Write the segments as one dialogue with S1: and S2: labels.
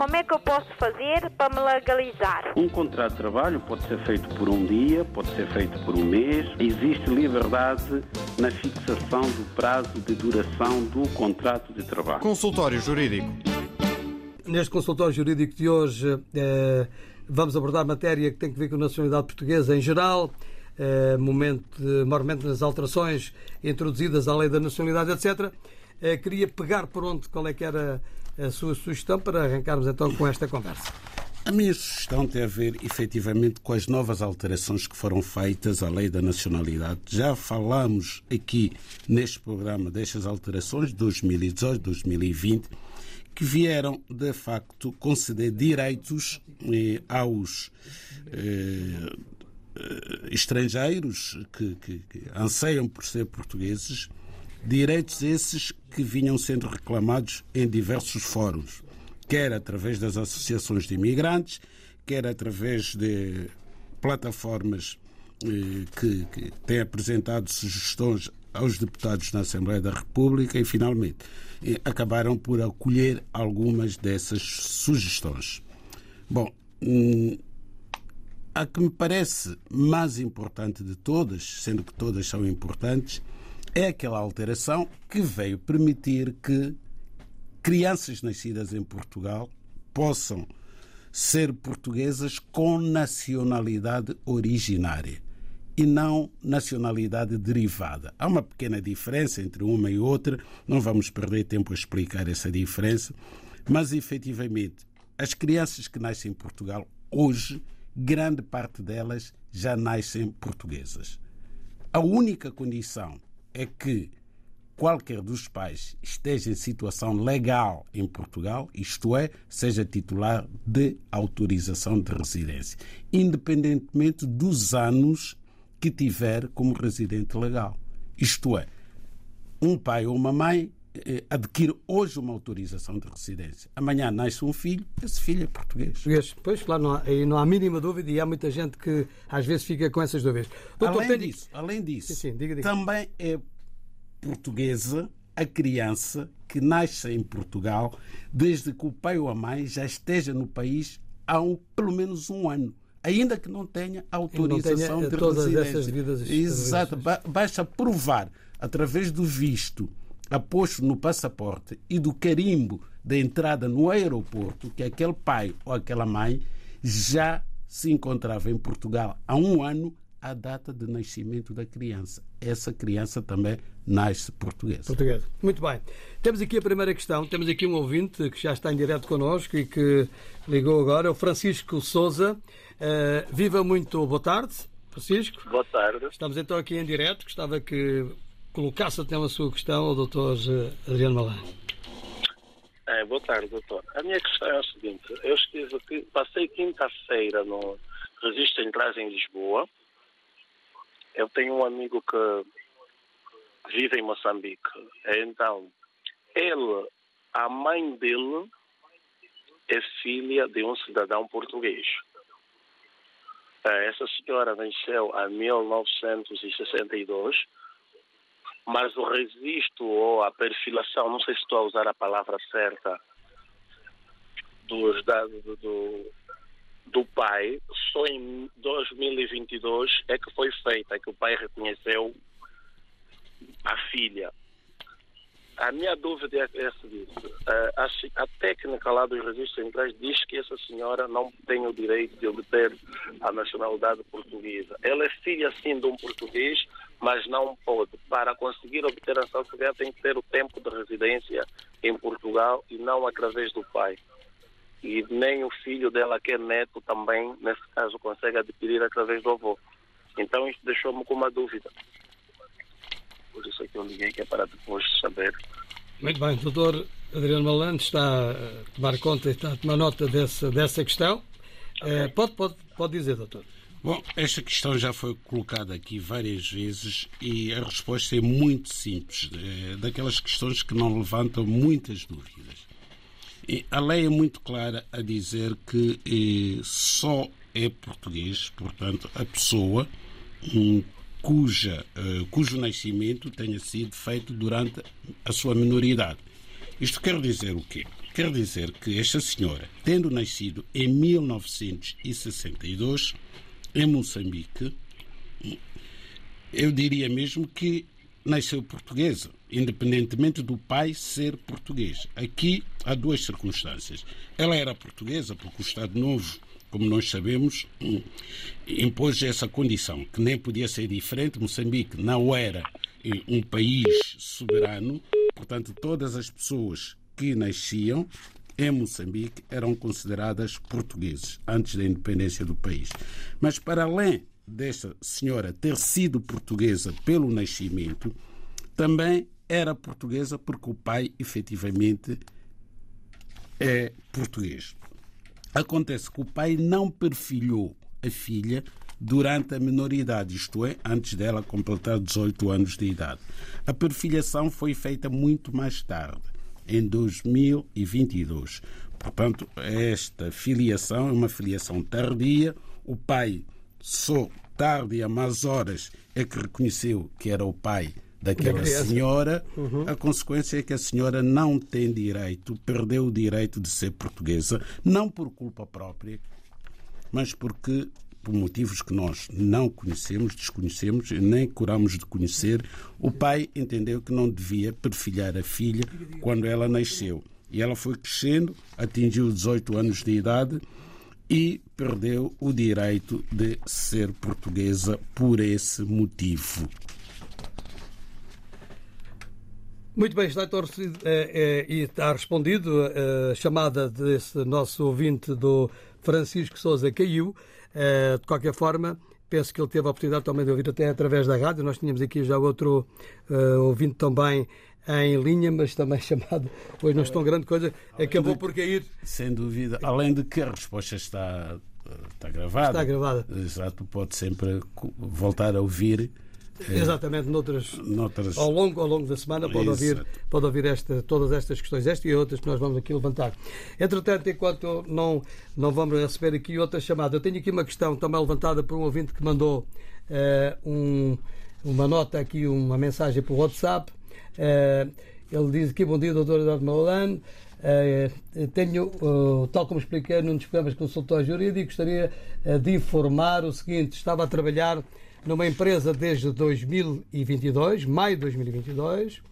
S1: Como é que eu posso fazer para me legalizar?
S2: Um contrato de trabalho pode ser feito por um dia, pode ser feito por um mês. Existe liberdade na fixação do prazo de duração do contrato de trabalho.
S3: Consultório Jurídico.
S4: Neste consultório jurídico de hoje eh, vamos abordar matéria que tem que ver com a nacionalidade portuguesa em geral, eh, momento, maiormente nas alterações introduzidas à lei da nacionalidade, etc. Eh, queria pegar por onde, qual é que era a sua sugestão para arrancarmos então com esta conversa.
S5: A minha sugestão tem a ver efetivamente com as novas alterações que foram feitas à lei da nacionalidade. Já falamos aqui neste programa destas alterações de 2018, 2020, que vieram de facto conceder direitos eh, aos eh, estrangeiros que, que, que anseiam por ser portugueses Direitos esses que vinham sendo reclamados em diversos fóruns, quer através das associações de imigrantes, quer através de plataformas eh, que, que têm apresentado sugestões aos deputados na Assembleia da República e, finalmente, eh, acabaram por acolher algumas dessas sugestões. Bom, hum, a que me parece mais importante de todas, sendo que todas são importantes, é aquela alteração que veio permitir que crianças nascidas em Portugal possam ser portuguesas com nacionalidade originária e não nacionalidade derivada. Há uma pequena diferença entre uma e outra, não vamos perder tempo a explicar essa diferença, mas efetivamente as crianças que nascem em Portugal hoje, grande parte delas já nascem portuguesas. A única condição é que qualquer dos pais esteja em situação legal em Portugal, isto é, seja titular de autorização de residência, independentemente dos anos que tiver como residente legal. Isto é, um pai ou uma mãe adquire hoje uma autorização de residência. Amanhã nasce um filho, esse filho é português.
S4: Português, pois, claro, não há, não há mínima dúvida e há muita gente que às vezes fica com essas dúvidas.
S5: Doutor, além, disso, além disso, sim, sim, diga, diga. também é portuguesa a criança que nasce em Portugal desde que o pai ou a mãe já esteja no país há um, pelo menos um ano ainda que não tenha autorização não tenha de
S4: todas
S5: residência.
S4: essas devidas
S5: Exato, basta provar através do visto aposto no passaporte e do carimbo da entrada no aeroporto que aquele pai ou aquela mãe já se encontrava em Portugal há um ano a data de nascimento da criança. Essa criança também nasce portuguesa.
S4: Portuguesa. Muito bem. Temos aqui a primeira questão. Temos aqui um ouvinte que já está em direto connosco e que ligou agora, o Francisco Souza. Uh, viva muito. Boa tarde, Francisco.
S6: Boa tarde.
S4: Estamos então aqui em direto. Gostava que colocasse até a sua questão ao Dr. Adriano Malan.
S6: É, boa tarde, doutor. A minha questão é a seguinte. Eu estive aqui, passei quinta-feira no Registro Centrais em Lisboa. Eu tenho um amigo que vive em Moçambique. Então, ele, a mãe dele, é filha de um cidadão português. É, essa senhora nasceu em 1962 mas o registro ou a perfilação, não sei se estou a usar a palavra certa, dos dados do, do, do pai, só em 2022 é que foi feita, é que o pai reconheceu a filha. A minha dúvida é, a seguinte: a, a, técnica lá dos registros centrais diz que essa senhora não tem o direito de obter a nacionalidade portuguesa. Ela é filha, sim, de um português, mas não pode. Para conseguir obter a nacionalidade, tem que ter o tempo de residência em Portugal e não através do pai. E nem o filho dela, que é neto, também, nesse caso, consegue adquirir através do avô. Então, isso deixou-me com uma dúvida. Por isso é que eu liguei, que é para depois saber.
S4: Muito bem, doutor Adriano Malante está a tomar conta, está a tomar nota dessa, dessa questão. Okay. É, pode, pode, pode dizer, doutor.
S5: Bom, esta questão já foi colocada aqui várias vezes e a resposta é muito simples, é daquelas questões que não levantam muitas dúvidas. E a lei é muito clara a dizer que eh, só é português, portanto, a pessoa um, cuja, uh, cujo nascimento tenha sido feito durante a sua minoridade. Isto quer dizer o quê? Quer dizer que esta senhora, tendo nascido em 1962 em Moçambique, eu diria mesmo que nasceu portuguesa, independentemente do pai ser português. Aqui há duas circunstâncias. Ela era portuguesa porque o Estado Novo, como nós sabemos, impôs essa condição, que nem podia ser diferente. Moçambique não era um país soberano, portanto, todas as pessoas que nasciam em Moçambique eram consideradas portugueses antes da independência do país. Mas, para além desta senhora ter sido portuguesa pelo nascimento, também era portuguesa porque o pai efetivamente é português. Acontece que o pai não perfilhou a filha durante a minoridade, isto é, antes dela completar 18 anos de idade. A perfilhação foi feita muito mais tarde, em 2022. Portanto, esta filiação é uma filiação tardia. O pai só tarde e a más horas é que reconheceu que era o pai daquela senhora, uhum. a consequência é que a senhora não tem direito, perdeu o direito de ser portuguesa, não por culpa própria, mas porque por motivos que nós não conhecemos, desconhecemos, nem curamos de conhecer, o pai entendeu que não devia perfilhar a filha quando ela nasceu. E ela foi crescendo, atingiu 18 anos de idade e perdeu o direito de ser portuguesa por esse motivo.
S4: Muito bem, está torcido é, é, está respondido a chamada desse nosso ouvinte do Francisco Souza caiu. É, de qualquer forma, penso que ele teve a oportunidade também de ouvir até através da rádio. Nós tínhamos aqui já outro uh, ouvinte também em linha, mas também chamado, hoje não estou grande coisa, acabou por cair.
S5: Sem dúvida, além de que a resposta está, está gravada.
S4: Está gravada.
S5: Exato, pode sempre voltar a ouvir.
S4: Eh, Exatamente, noutras, noutras... Ao, longo, ao longo da semana pode ouvir, pode ouvir esta, todas estas questões, esta e outras que nós vamos aqui levantar. Entretanto, enquanto não, não vamos receber aqui outra chamada, eu tenho aqui uma questão também levantada por um ouvinte que mandou uh, um, uma nota aqui, uma mensagem por WhatsApp. Uh, ele diz aqui, bom dia, doutor Eduardo Maulano. Uh, tenho, uh, tal como expliquei num dos programas de consultório jurídico, gostaria de informar o seguinte: estava a trabalhar numa empresa desde 2022, maio de 2022,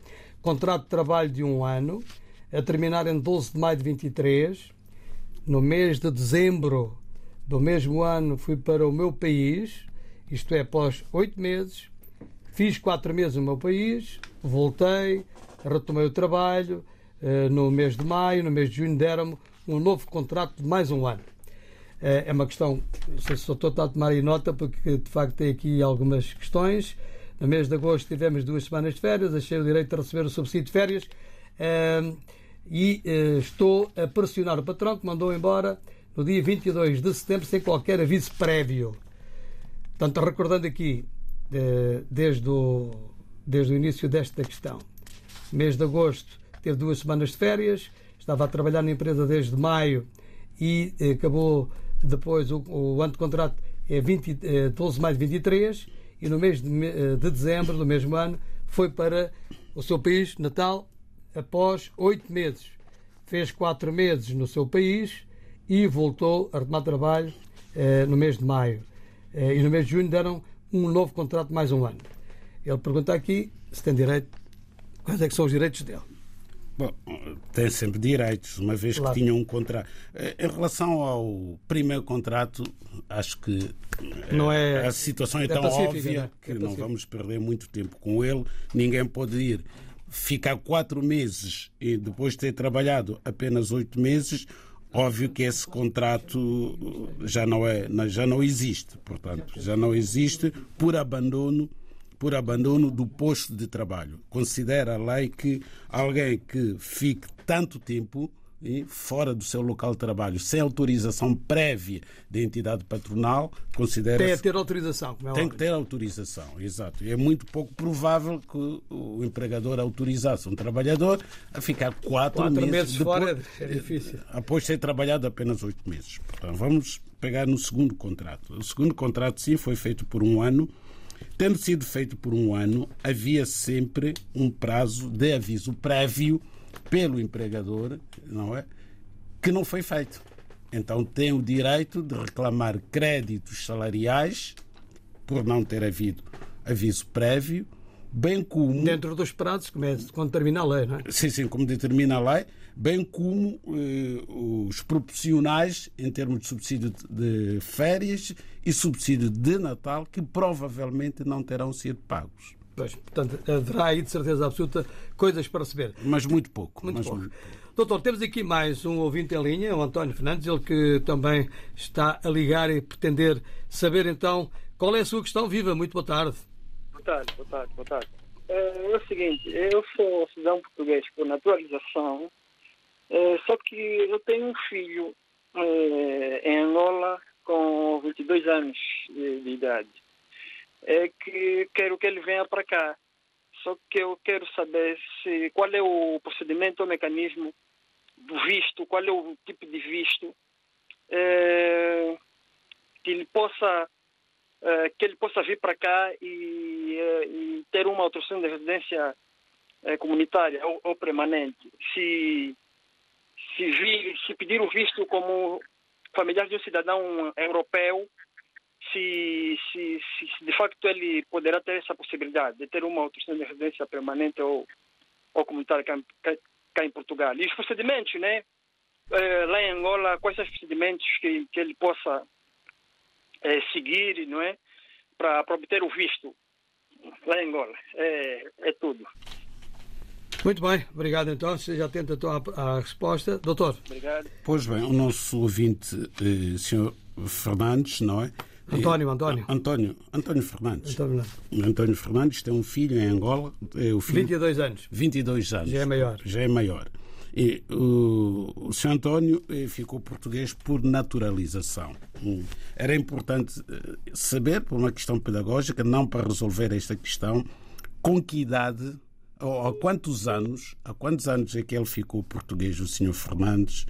S4: contrato de trabalho de um ano, a terminar em 12 de maio de 23. No mês de dezembro do mesmo ano fui para o meu país, isto é, após oito meses, fiz quatro meses no meu país, voltei, retomei o trabalho. Eh, no mês de maio, no mês de junho, deram-me um novo contrato de mais um ano. Eh, é uma questão, se só estou a tomar aí nota, porque de facto tem aqui algumas questões. No mês de agosto tivemos duas semanas de férias, achei o direito de receber o subsídio de férias eh, e eh, estou a pressionar o patrão que mandou embora no dia 22 de setembro sem qualquer aviso prévio. Portanto, recordando aqui, desde o, desde o início desta questão, mês de agosto teve duas semanas de férias, estava a trabalhar na empresa desde maio e acabou depois, o, o ano de contrato é 20, é 12 de maio de 23 e no mês de, eh, de dezembro do mesmo ano foi para o seu país natal após oito meses. Fez quatro meses no seu país e voltou a retomar trabalho eh, no mês de maio. Eh, e no mês de junho deram um novo contrato mais um ano. Ele pergunta aqui se tem direito, quais é que são os direitos dele.
S5: Bom, tem sempre direitos, uma vez claro. que tinha um contrato. Eh, em relação ao primeiro contrato, acho que eh, não é, a situação é, é tão óbvia né? que é não vamos perder muito tempo com ele. Ninguém pode ir ficar quatro meses e depois de ter trabalhado apenas oito meses. Óbvio que esse contrato já não, é, já não existe, portanto, já não existe por abandono por abandono do posto de trabalho. Considera a lei que alguém que fique tanto tempo fora do seu local de trabalho, sem autorização prévia da entidade patronal, considera
S4: Tem que ter autorização.
S5: É tem que ter autorização, exato. E é muito pouco provável que o empregador autorizasse um trabalhador a ficar quatro,
S4: quatro
S5: meses,
S4: meses
S5: depois,
S4: fora. É difícil.
S5: Após ter trabalhado apenas oito meses. Portanto, vamos pegar no segundo contrato. O segundo contrato, sim, foi feito por um ano Tendo sido feito por um ano, havia sempre um prazo de aviso prévio pelo empregador, não é? Que não foi feito. Então tem o direito de reclamar créditos salariais por não ter havido aviso prévio, bem como.
S4: Dentro dos prazos, como é, quando termina a lei, não é?
S5: Sim, sim, como determina a lei, bem como eh, os proporcionais em termos de subsídio de férias e subsídio de Natal, que provavelmente não terão sido pagos.
S4: Pois, portanto, haverá aí de certeza absoluta coisas para receber.
S5: Mas muito pouco.
S4: Muito
S5: mas
S4: pouco.
S5: muito-
S4: Doutor, temos aqui mais um ouvinte em linha, o António Fernandes, ele que também está a ligar e pretender saber então qual é a sua questão. Viva, muito boa tarde.
S3: Boa tarde, boa tarde, boa tarde. É, é o seguinte, eu sou cidadão português por naturalização, é, só que eu tenho um filho é, em Angola com 22 anos de, de idade. É que quero que ele venha para cá. Só que eu quero saber se, qual é o procedimento ou mecanismo do visto, qual é o tipo de visto é, que ele possa eh, que ele possa vir para cá e, eh, e ter uma autorização de residência eh, comunitária ou, ou permanente. Se, se, vir, se pedir o visto como familiar de um cidadão europeu, se, se, se, de facto ele poderá ter essa possibilidade de ter uma autorização de residência permanente ou, ou comunitária cá, cá, cá em Portugal. E os procedimentos, né? Eh, lá em Angola, quais são os procedimentos que, que ele possa eh, seguir, não é? Para obter o visto lá em Angola. É, é tudo.
S4: Muito bem, obrigado então. Seja atento então à, à resposta. Doutor,
S3: Obrigado.
S5: Pois bem, o nosso ouvinte, eh, Sr. Fernandes, não é?
S4: António,
S5: Eh,
S4: António.
S5: António, António Fernandes.
S4: António,
S5: António Fernandes tem um filho em Angola, é o filho
S4: 22 anos.
S5: 22 anos.
S4: Já é maior.
S5: Já é maior. E o, o Sr. António eh, ficou português por naturalização. Hum. Era importante eh, saber, por uma questão pedagógica, não para resolver esta questão, com que idade, há quantos anos, há quantos anos é que ele ficou português, o Sr. Fernandes,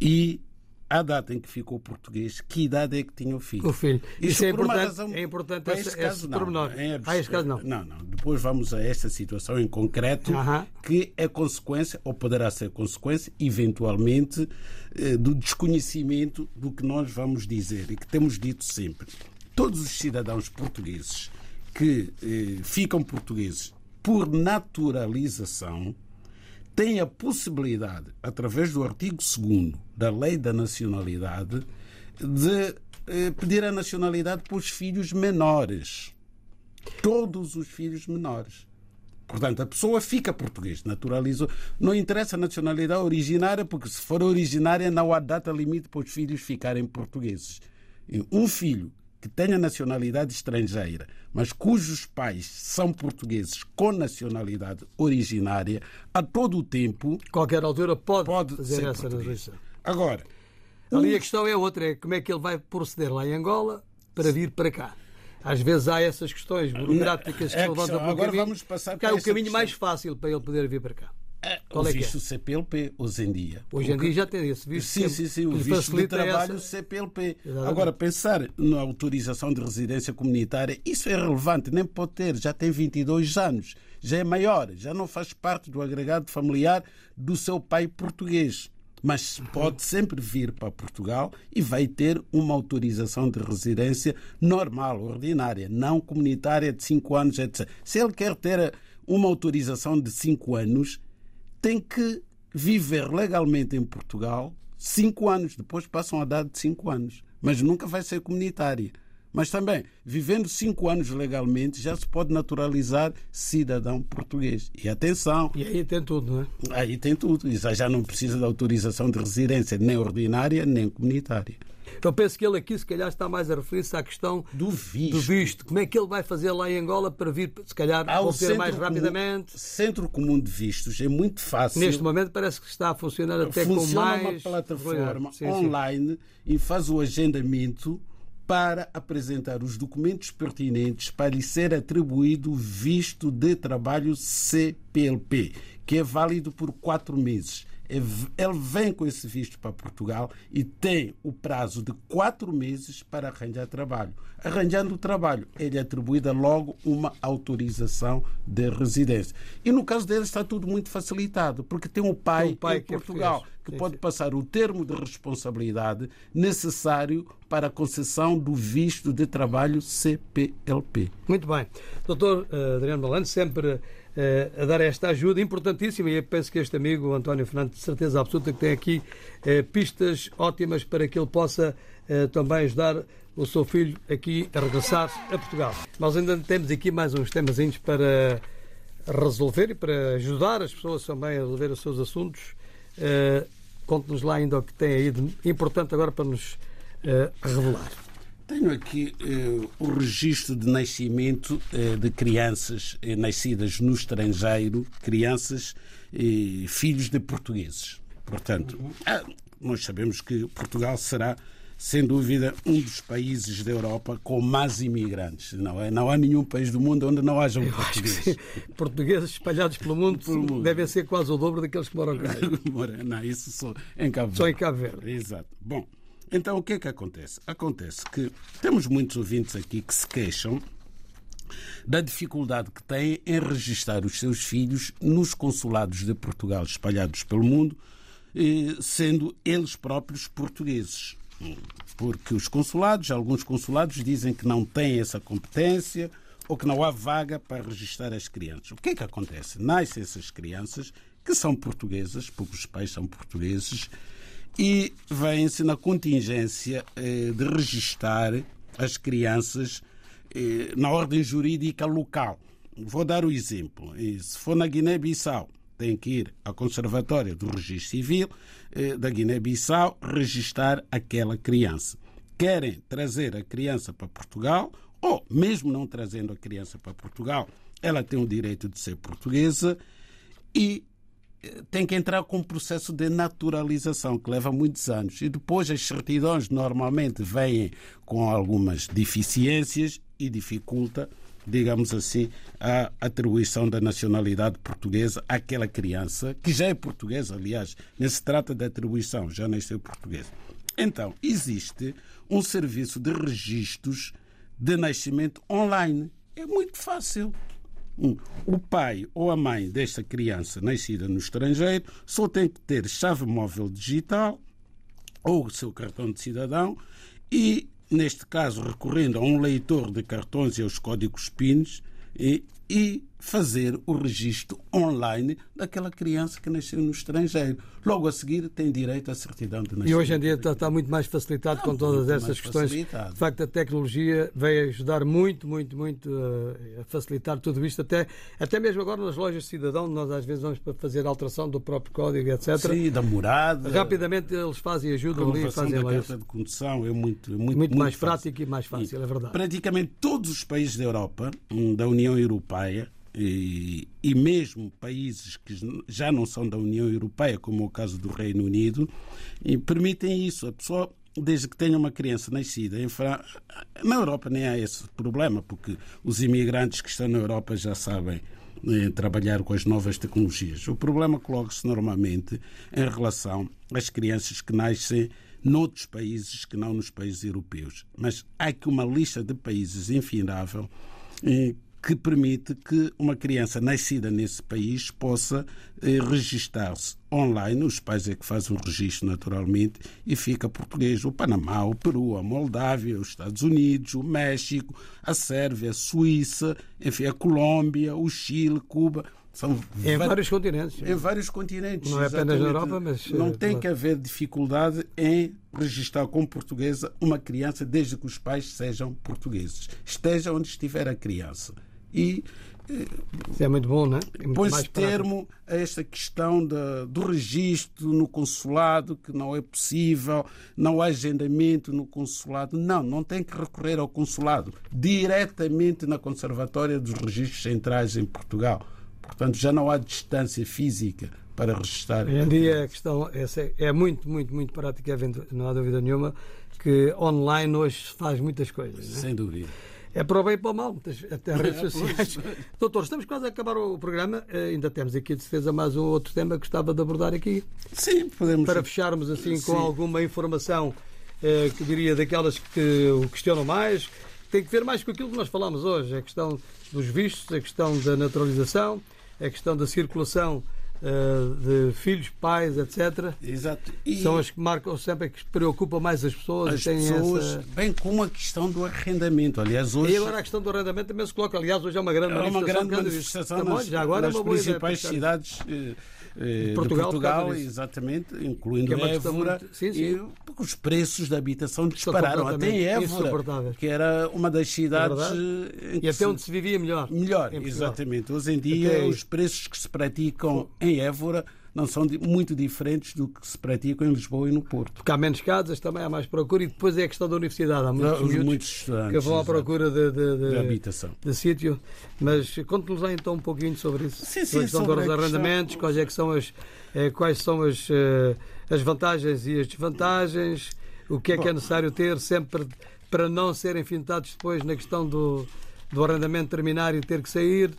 S5: e a data em que ficou português, que idade é que tinha o filho?
S4: O filho. Isso é
S5: por uma
S4: importante-
S5: razão-
S4: é importante esse-
S5: este caso,
S4: esse
S5: não.
S4: pormenor.
S5: Em
S4: Ah, este caso não.
S5: Não, não. Depois vamos a esta situação em concreto,
S4: Aham.
S5: que é consequência, ou poderá ser consequência, eventualmente, eh, do desconhecimento do que nós vamos dizer e que temos dito sempre. Todos os cidadãos portugueses que eh, ficam portugueses por naturalização têm a possibilidade, através do artigo 2 da Lei da Nacionalidade, de eh, pedir a nacionalidade para os filhos menores. Todos os filhos menores. Portanto, a pessoa fica português, naturalizou. Não interessa a nacionalidade originária, porque se for originária não há data limite para os filhos ficarem portugueses. Um filho que tenha nacionalidade estrangeira, mas cujos pais são portugueses com nacionalidade originária, a todo o tempo
S4: Qualquer altura pode,
S5: pode
S4: fazer
S5: ser
S4: essa
S5: português. Agora,
S4: Ali a questão é outra, é como é que ele vai proceder lá em Angola para vir para cá. Às vezes há essas questões burocráticas que
S5: É
S4: se
S5: a
S4: levantam
S5: questão.
S4: pelo
S5: Agora vamos passar
S4: que é
S5: para
S4: o caminho
S5: questão.
S4: mais fácil para ele poder vir para cá.
S5: É,
S4: Qual
S5: o
S4: é é?
S5: visto CPLP, hoje em dia.
S4: Hoje em dia já tem esse visto.
S5: Sim, sim, sim, o visto de trabalho
S4: essa-
S5: CPLP.
S4: Exatamente.
S5: Agora, pensar na autorização de residência comunitária, isso é relevante, nem pode ter, já tem 22 anos, já é maior, já não faz parte do agregado familiar do seu pai português. Mas pode sempre vir para Portugal e vai ter uma autorização de residência normal, ordinária, não comunitária de 5 anos, etc. Se ele quer ter uma autorização de 5 anos, tem que viver legalmente em Portugal cinco anos, depois passam a dar de cinco anos. Mas nunca vai ser comunitária. Mas também, vivendo cinco anos legalmente, já se pode naturalizar cidadão português. E atenção,
S4: E aí tem tudo, não é?
S5: aí tem tudo. Isso já não precisa de autorização de residência, nem ordinária, nem comunitária.
S4: Eu penso que ele aqui, se calhar, está mais a referir-se à questão
S5: Do visto.
S4: do visto. Como é que ele vai fazer lá em Angola para vir, se calhar,
S5: Há Centro
S4: mais
S5: Comum-
S4: rapidamente?
S5: Centro Comum de Vistos é muito fácil.
S4: Neste momento parece que está a funcionar até com
S5: Funciona
S4: mais...
S5: uma plataforma
S4: Sim, sim.
S5: online e faz o agendamento para apresentar os documentos pertinentes para lhe ser atribuído o visto de trabalho CPLP, que é válido por quatro meses. Ele vem com esse visto para Portugal e tem o prazo de quatro meses para arranjar trabalho. Arranjando o trabalho, ele é atribuída logo uma autorização de residência. E no caso dele está tudo muito facilitado, porque tem um pai, um pai em Portugal que, pode passar o termo de responsabilidade necessário para a concessão do visto de trabalho CPLP.
S4: Muito bem. Doutor uh, Adriano Balano, sempre eh, a dar esta ajuda importantíssima e eu penso que este amigo, António Fernandes, de certeza absoluta que tem aqui eh, pistas ótimas para que ele possa eh, também ajudar o seu filho aqui a regressar a Portugal. Nós ainda temos aqui mais uns temazinhos para resolver e para ajudar as pessoas também a resolver os seus assuntos. Conte-nos lá ainda o que tem aí de importante agora para nos revelar.
S5: Tenho aqui eh, o registro de nascimento eh, de crianças eh, nascidas no estrangeiro, crianças e filhos de portugueses. Portanto, ah, nós sabemos que Portugal será, sem dúvida, um dos países da Europa com mais imigrantes. Não, é? não há nenhum país do mundo onde não haja um português.
S4: portugueses espalhados pelo mundo, pelo mundo, devem ser quase o dobro daqueles que moram cá.
S5: não, isso só em Cabo Verde.
S4: Só em Cabo Verde.
S5: Exato. Bom. Então, o que é que acontece? Acontece que temos muitos ouvintes aqui que se queixam da dificuldade que têm em registrar os seus filhos nos consulados de Portugal espalhados pelo mundo, sendo eles próprios portugueses. Porque os consulados, alguns consulados, dizem que não têm essa competência ou que não há vaga para registrar as crianças. O que é que acontece? Nascem essas crianças que são portuguesas, porque os pais são portugueses, e vem-se na contingência eh, de registar as crianças eh, na ordem jurídica local. Vou dar o exemplo. Se for na Guiné-Bissau, tem que ir ao Conservatório do Registro Civil eh, da Guiné-Bissau registar aquela criança. Querem trazer a criança para Portugal, ou mesmo não trazendo a criança para Portugal, ela tem o direito de ser portuguesa e tem que entrar com um processo de naturalização que leva muitos anos. E depois as certidões normalmente vêm com algumas deficiências e dificulta, digamos assim, a atribuição da nacionalidade portuguesa àquela criança, que já é portuguesa, aliás, nem se trata de atribuição, já nasceu portuguesa. Então, existe um serviço de registros de nascimento online. É muito fácil. O pai ou a mãe desta criança nascida no estrangeiro só tem que ter chave móvel digital ou o seu cartão de cidadão e, neste caso, recorrendo a um leitor de cartões e aos códigos PINs, e, e fazer o registro online daquela criança que nasceu no estrangeiro. Logo a seguir tem direito à certidão de nascimento.
S4: E hoje em dia está, está muito mais facilitado Não, com todas essas questões. Facilitado. De facto, a tecnologia veio ajudar muito, muito, muito a facilitar tudo isto. Até, até mesmo agora nas lojas de cidadão, nós às vezes vamos para fazer alteração do próprio código, etc.
S5: Sim, da morada.
S4: Rapidamente eles fazem ajuda ali
S5: e fazem da carta de condução é muito, muito, muito,
S4: muito mais
S5: fácil.
S4: prático e mais fácil,
S5: e
S4: é verdade.
S5: Praticamente todos os países da Europa, hum, da União Europeia, e, e, mesmo países que já não são da União Europeia, como o caso do Reino Unido, permitem isso. A pessoa, desde que tenha uma criança nascida em França, na Europa nem há esse problema, porque os imigrantes que estão na Europa já sabem eh, trabalhar com as novas tecnologias. O problema coloca-se normalmente em relação às crianças que nascem noutros países que não nos países europeus. Mas há aqui uma lista de países infindável eh, que permite que uma criança nascida nesse país possa eh, registar-se online. Os pais é que fazem o registro naturalmente e fica português. O Panamá, o Peru, a Moldávia, os Estados Unidos, o México, a Sérvia, a Suíça, enfim, a Colômbia, o Chile, Cuba.
S4: São em vários continentes.
S5: Em vários continentes.
S4: Não é apenas na Europa, mas.
S5: Não eh, tem que haver dificuldade em registrar como portuguesa uma criança desde que os pais sejam portugueses. Esteja onde estiver a criança e
S4: isso é muito bom, não é? é
S5: Põe-se termo a esta questão de, do registro no consulado, que não é possível, não há agendamento no consulado. Não, não tem que recorrer ao consulado, diretamente na Conservatória dos Registros Centrais em Portugal. Portanto, já não há distância física para registrar.
S4: Hoje em dia a questão é, é muito, muito, muito prática, não há dúvida nenhuma, que online hoje faz muitas coisas.
S5: Sem dúvida.
S4: É para o bem e para o mal, até redes sociais. Doutor, estamos quase a acabar o programa. Eh, ainda temos aqui de certeza mais um outro tema que gostava de abordar aqui.
S5: Sim, podemos.
S4: Para fecharmos assim com
S5: Sim.
S4: alguma informação eh, que diria daquelas que o questionam mais. Tem que ver mais com aquilo que nós falámos hoje, a questão dos vistos, a questão da naturalização, a questão da circulação de filhos, pais, etc.
S5: Exato. E
S4: São as que marcam sempre, que preocupam mais as pessoas
S5: as pessoas,
S4: essa...
S5: bem como a questão do arrendamento. Aliás, hoje
S4: E agora a questão do arrendamento também se coloca. Aliás, hoje é uma grande
S5: é uma
S4: manifestação.
S5: grande manifestação
S4: Também,
S5: nas,
S4: já agora é
S5: nas
S4: uma boa ideia
S5: principais cidades eh, eh,
S4: Portugal,
S5: de Portugal, exatamente, incluindo
S4: é
S5: Évora,
S4: muito- sim, sim.
S5: e porque os preços da habitação dispararam. Até em Évora, que era uma das cidades
S4: verdade.
S5: eh, em
S4: E até onde se vivia melhor.
S5: Melhor, exatamente. Hoje em dia,
S4: Até
S5: os preços que se praticam em Évora não são muito diferentes do que se praticam em Lisboa e no Porto.
S4: Porque há menos casas, também há mais procura. E depois é a questão da universidade. Há muitos,
S5: Os
S4: miúdos
S5: muitos estudantes,
S4: que vão à procura de, de, de-
S5: De habitação.
S4: de sítio. Mas conte-nos aí então um pouquinho sobre isso.
S5: Sim, sim,
S4: sobre a questão
S5: sobre
S4: dos
S5: a questão-
S4: arrendamentos, quais, é que são as, eh, quais são as, eh, as vantagens e as desvantagens, o que é que é necessário ter sempre para não serem fintados depois na questão do, do arrendamento terminar e ter que sair.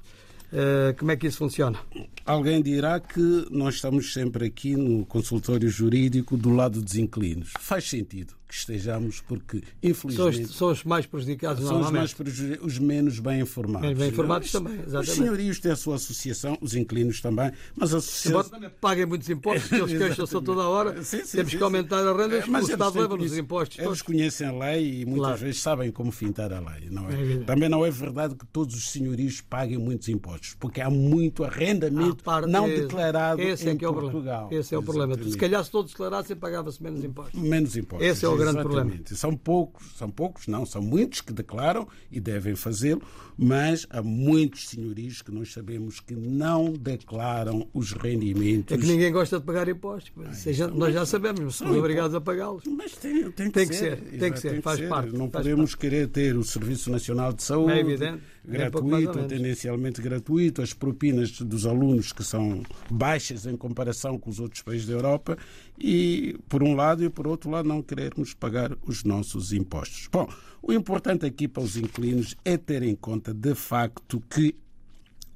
S4: Eh, como é que isso funciona?
S5: Alguém dirá que nós estamos sempre aqui no consultório jurídico do lado dos inclinos. Faz sentido que estejamos, porque,
S4: São os,
S5: infelizmente,
S4: são os mais prejudicados
S5: são os, mais os menos bem informados.
S4: Menos bem informados
S5: Os-
S4: também, exatamente.
S5: Os senhorios têm a sua associação, os inclinos também, mas a
S4: Embora
S5: associação.
S4: também paguem muitos impostos, que eles queixam-se toda a hora.
S5: Sim, sim,
S4: Temos
S5: sim,
S4: que aumentar as rendas,
S5: É, mas
S4: o Estado leva-nos os impostos
S5: Eles
S4: todos.
S5: conhecem a lei e muitas
S4: Claro.
S5: vezes sabem como fintar a lei. Não é?
S4: É.
S5: Também não é verdade que todos os senhorios paguem muitos impostos, porque há muito arrendamento
S4: parte-
S5: não declarado
S4: esse é
S5: em
S4: que é o
S5: Portugal.
S4: problema. Esse é o problema. Se calhar se todos declarassem, pagava-se menos impostos.
S5: Menos impostos.
S4: Esse é o grande
S5: exatamente.
S4: problema.
S5: São poucos, são poucos, não, são muitos que declaram e devem fazê-lo, mas há muitos senhorios que nós sabemos que não declaram os rendimentos.
S4: É que ninguém gosta de pagar impostos. mas isso a gente- nós já sabemos, mas somos
S5: São
S4: obrigados a pagá-los.
S5: Mas tem, tem que
S4: Tem que
S5: ser,
S4: ser, tem que ser, faz parte,
S5: Não
S4: faz
S5: podemos querer ter o Serviço Nacional de Saúde
S4: É evidente, ou
S5: gratuito, tendencialmente gratuito, as propinas dos alunos que são baixas em comparação com os outros países da Europa e, por um lado, e por outro lado, não querermos pagar os nossos impostos. Bom, o importante aqui para os inquilinos é ter em conta, de facto, que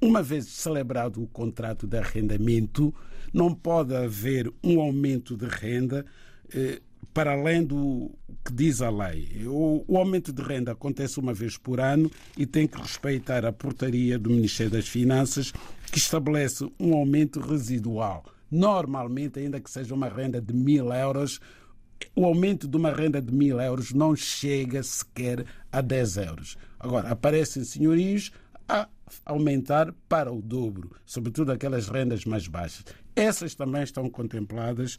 S5: uma vez celebrado o contrato de arrendamento, não pode haver um aumento de renda eh, para além do que diz a lei. O, o aumento de renda acontece uma vez por ano e tem que respeitar a portaria do Ministério das Finanças, que estabelece um aumento residual. Normalmente, ainda que seja uma renda de mil euros, o aumento de uma renda de mil euros não chega sequer a 10 euros. Agora, aparecem senhorios a aumentar para o dobro, sobretudo aquelas rendas mais baixas. Essas também estão contempladas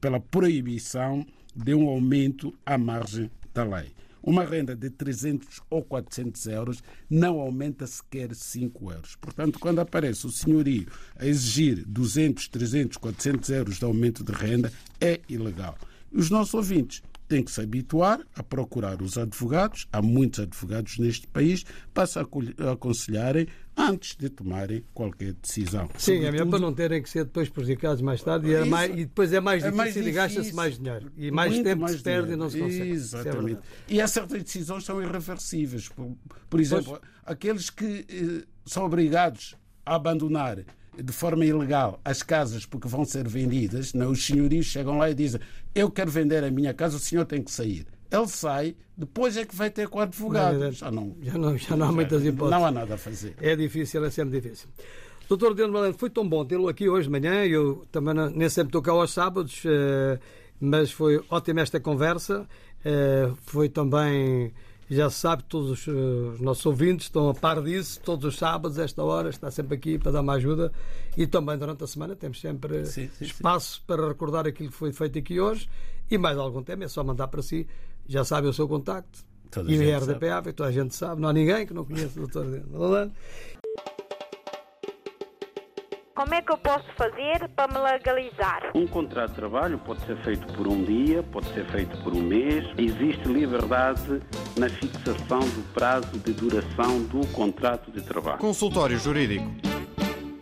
S5: pela proibição de um aumento à margem da lei. Uma renda de 300 ou 400 euros não aumenta sequer 5 euros. Portanto, quando aparece o senhorio a exigir 200, 300, 400 euros de aumento de renda, é ilegal. Os nossos ouvintes têm que se habituar a procurar os advogados, há muitos advogados neste país, para se aconselharem antes de tomarem qualquer decisão.
S4: Sim, é melhor
S5: Sobretudo-
S4: para não terem que ser depois prejudicados mais tarde e, é
S5: Isso.
S4: mais- e depois é mais
S5: É
S4: difícil
S5: mais
S4: e gasta-se
S5: difícil.
S4: mais dinheiro. E mais tempo
S5: mais
S4: se perde
S5: dinheiro.
S4: e não se consegue. É
S5: Exatamente.
S4: verdade.
S5: e há certas decisões que são irreversíveis. Por, por exemplo, aqueles que eh, são obrigados a abandonar de forma ilegal as casas porque vão ser vendidas, não, os senhorios chegam lá e dizem eu quero vender a minha casa, o senhor tem que sair. Ele sai, depois é que vai ter com o advogado.
S4: Não,
S5: Já não,
S4: Já não, já não há muitas hipóteses.
S5: não há nada a fazer.
S4: É difícil, é sempre difícil. Doutor Deus Malandro, foi tão bom tê-lo aqui hoje de manhã. Eu também não- nem sempre estou cá aos sábados, eh, mas foi ótima esta conversa. Eh, Foi também, já se sabe, todos os, eh, os nossos ouvintes estão a par disso, todos os sábados, esta hora, está sempre aqui para dar uma ajuda. E também durante a semana temos sempre
S5: Sim, sim, sim.
S4: espaço para recordar aquilo que foi feito aqui hoje. E mais algum tema, é só mandar para si. Já sabe o seu contacto.
S5: Toda
S4: e o
S5: gente
S4: RDPA, toda a gente sabe, não há ninguém que não conheça o doutor Deus Malandro.
S1: Como é que eu posso fazer para me legalizar?
S2: Um contrato de trabalho pode ser feito por um dia, pode ser feito por um mês. Existe liberdade na fixação do prazo de duração do contrato de trabalho.
S7: Consultório Jurídico.